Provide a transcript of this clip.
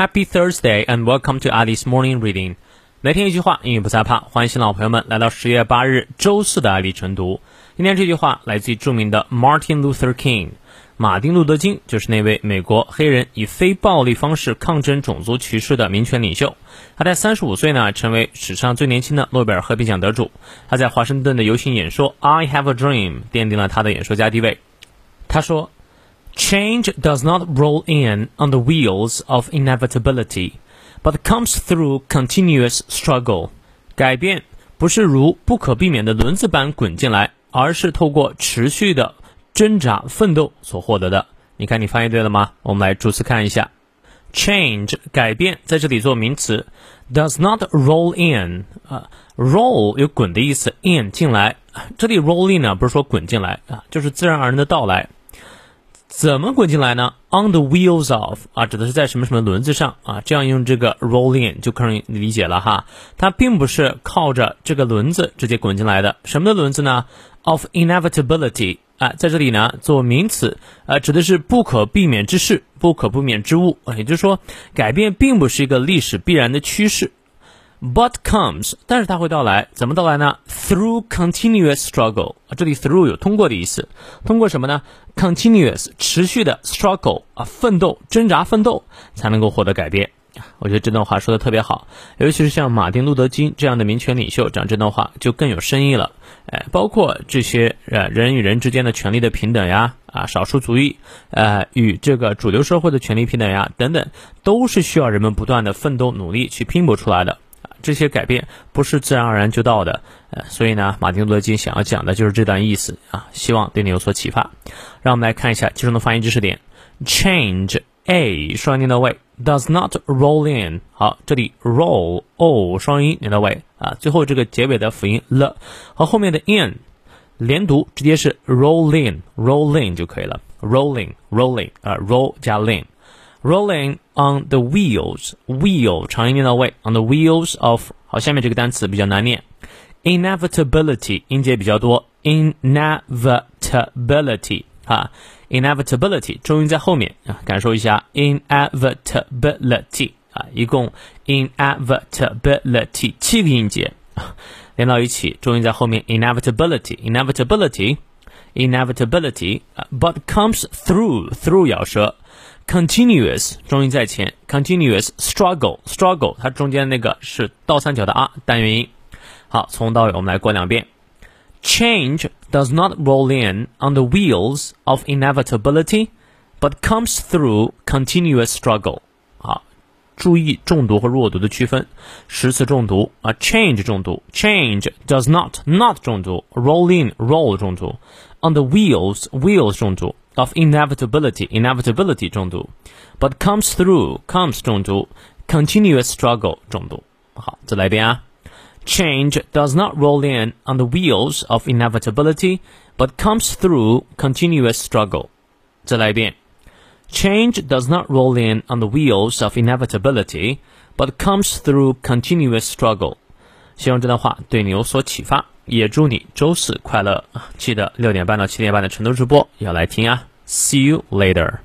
Happy Thursday and welcome to Alice Morning Reading。每天一句话，英语不再怕。欢迎新老朋友们来到十月八日周四的爱丽晨读。今天这句话来自于著名的 Martin Luther King，马丁路德金就是那位美国黑人以非暴力方式抗争种族歧视的民权领袖。他在三十五岁呢，成为史上最年轻的诺贝尔和平奖得主。他在华盛顿的游行演说 "I Have a Dream" 奠定了他的演说家地位。他说。Change does not roll in on the wheels of inevitability, but comes through continuous struggle. 改变不是如不可避免的轮子般滚进来，而是透过持续的挣扎奋斗所获得的。你看，你翻译对了吗？我们来逐词看一下。Change 改变在这里做名词，does not roll in 啊，roll 有滚的意思，in 进来。这里 roll in 呢，不是说滚进来啊，就是自然而然的到来。怎么滚进来呢？On the wheels of 啊，指的是在什么什么轮子上啊？这样用这个 roll in 就可以理解了哈。它并不是靠着这个轮子直接滚进来的。什么的轮子呢？Of inevitability 啊，在这里呢做名词，呃，指的是不可避免之事、不可避免之物啊。也就是说，改变并不是一个历史必然的趋势。But comes，但是它会到来，怎么到来呢？Through continuous struggle，啊，这里 through 有通过的意思，通过什么呢？Continuous 持续的 struggle 啊，奋斗、挣扎、奋斗才能够获得改变。我觉得这段话说的特别好，尤其是像马丁路德金这样的民权领袖讲这段话就更有深意了。哎，包括这些呃人与人之间的权利的平等呀，啊，少数族裔呃与这个主流社会的权利平等呀等等，都是需要人们不断的奋斗努力去拼搏出来的。这些改变不是自然而然就到的，呃，所以呢，马丁路德金想要讲的就是这段意思啊，希望对你有所启发。让我们来看一下其中的发音知识点：change a 双音念到位，does not roll in。好，这里 roll o 双音念到位啊，最后这个结尾的辅音 l 和后面的 in 连读，直接是 roll in，roll in 就可以了，rolling，rolling 啊，roll 加 in。rolling on the wheels wheel 长音念到位 on the wheels of 好，下面这个单词比较难念，inevitability 音节比较多，inevitability 啊，inevitability 重音在后面啊，感受一下 inevitability 啊，一共 inevitability 七个音节连到一起，重音在后面 inevitability inevitability inevitability but comes through through 咬舌。 continuous 重音在前，continuous struggle struggle 它中间那个是倒三角的啊单元音。好，从头到尾我们来过两遍。Change does not roll in on the wheels of inevitability, but comes through continuous struggle. 好，注意重读和弱读的区分。十次重读啊，change 重读，change does not not 重读，roll in roll 重读，on the wheels wheels 重读。 of inevitability inevitability 重读，but comes through comes 重读，continuous struggle 重读。好，再来一遍啊。Change does not roll in on the wheels of inevitability, but comes through continuous struggle. 再来一遍。Change does not roll in on the wheels of inevitability, but comes through continuous struggle. 希望这段话对你有所启发。 也祝你周四快乐！记得六点半到七点半的成都直播要来听啊！See you later.